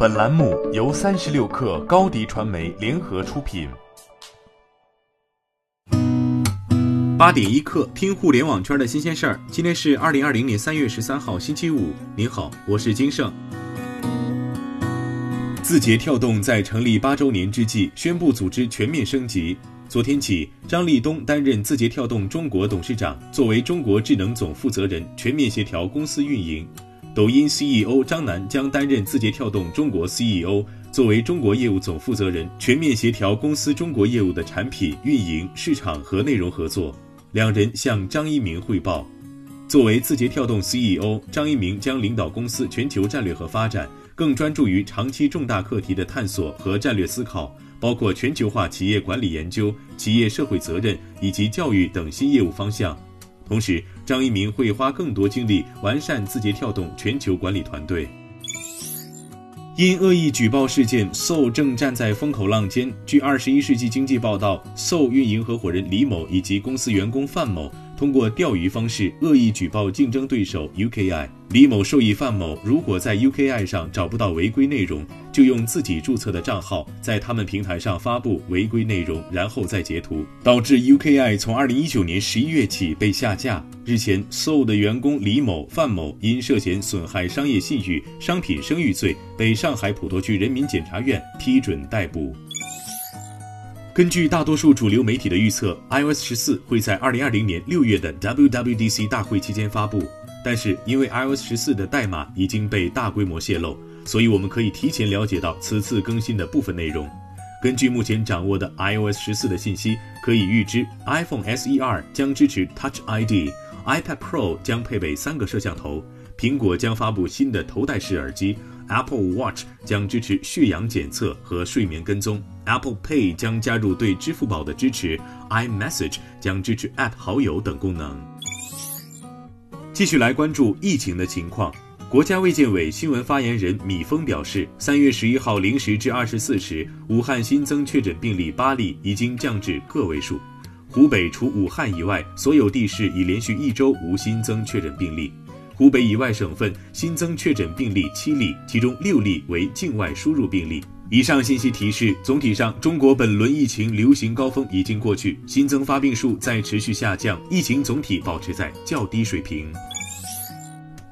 本栏目由三十六氪高低传媒联合出品。八点一刻，听互联网圈的新鲜事儿。今天是二零二零年三月十三号，星期五。您好，我是金盛。字节跳动在成立八周年之际，宣布组织全面升级。昨天起，张立东担任字节跳动中国董事长，作为中国智能总负责人，全面协调公司运营。抖音 CEO 张楠将担任字节跳动中国 CEO，作为中国业务总负责人，全面协调公司中国业务的产品运营、市场和内容合作。两人向张一鸣汇报。作为字节跳动 CEO，张一鸣将领导公司全球战略和发展，更专注于长期重大课题的探索和战略思考，包括全球化企业管理研究、企业社会责任以及教育等新业务方向。同时，张一鸣会花更多精力完善字节跳动全球管理团队。因恶意举报事件，Soul 正站在风口浪尖。据《二十一世纪经济报道》，Soul 运营合伙人李某以及公司员工范某。通过钓鱼方式恶意举报竞争对手 UKI，李某授意范某，如果在 UKI 上找不到违规内容，就用自己注册的账号在他们平台上发布违规内容，然后再截图，导致 UKI 从二零一九年十一月起被下架。日前，So 的员工李某、范某因涉嫌损害商业信誉、商品声誉罪，被上海普陀区人民检察院批准逮捕。根据大多数主流媒体的预测，iOS 十四会在二零二零年六月的 WWDC 大会期间发布。但是，因为 iOS 十四的代码已经被大规模泄露，所以我们可以提前了解到此次更新的部分内容。根据目前掌握的 iOS 十四的信息，可以预知 iPhone SE 二将支持 Touch ID，iPad Pro 将配备三个摄像头，苹果将发布新的头戴式耳机。Apple Watch 将支持血氧检测和睡眠跟踪，Apple Pay 将加入对支付宝的支持，iMessage 将支持 App 好友等功能。继续来关注疫情的情况，国家卫健委新闻发言人米峰表示，三月十一号零时至二十四时，武汉新增确诊病例八例，已经降至个位数。湖北除武汉以外，所有地市已连续一周无新增确诊病例。湖北以外省份新增确诊病例七例，其中六例为境外输入病例。以上信息提示，总体上，中国本轮疫情流行高峰已经过去，新增发病数在持续下降，疫情总体保持在较低水平。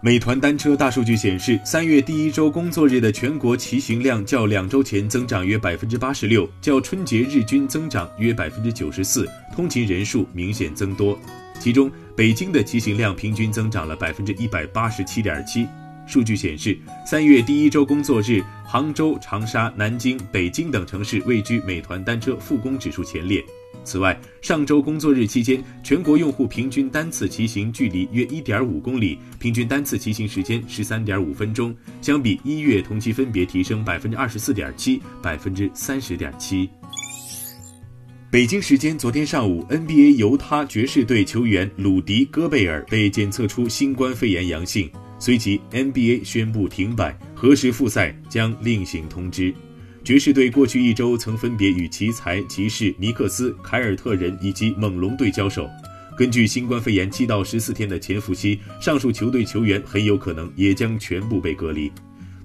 美团单车大数据显示，三月第一周工作日的全国骑行量较两周前增长约百分之八十六，较春节日均增长约百分之九十四，通勤人数明显增多。其中，北京的骑行量平均增长了百分之一百八十七点七。数据显示，三月第一周工作日，杭州、长沙、南京、北京等城市位居美团单车复工指数前列。此外，上周工作日期间，全国用户平均单次骑行距离约一点五公里，平均单次骑行时间十三点五分钟，相比一月同期分别提升百分之二十四点七、百分之三十点七。北京时间昨天上午，NBA 犹他爵士队球员鲁迪·戈贝尔被检测出新冠肺炎阳性，随即 NBA 宣布停摆，何时复赛将另行通知。爵士队过去一周曾分别与奇才、骑士、尼克斯、凯尔特人以及猛龙队交手。根据新冠肺炎七到十四天的潜伏期，上述球队球员很有可能也将全部被隔离。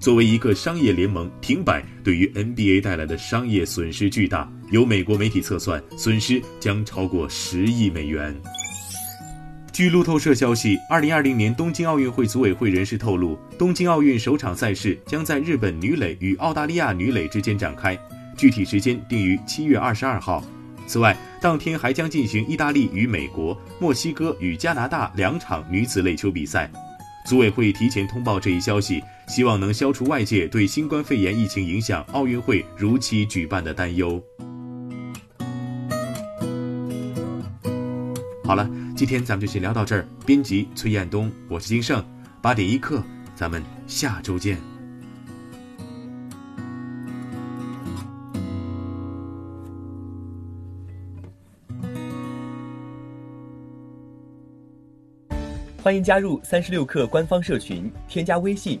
作为一个商业联盟，停摆对于 NBA 带来的商业损失巨大。有美国媒体测算，损失将超过十亿美元。据路透社消息，二零二零年东京奥运会组委会人士透露，东京奥运首场赛事将在日本女垒与澳大利亚女垒之间展开，具体时间定于七月二十二号。此外，当天还将进行意大利与美国、墨西哥与加拿大两场女子垒球比赛。组委会提前通报这一消息，希望能消除外界对新冠肺炎疫情影响奥运会如期举办的担忧。好了，今天咱们就先聊到这儿。编辑崔彦东，我是金盛，八点一刻，咱们下周见。欢迎加入三十六氪官方社群，添加微信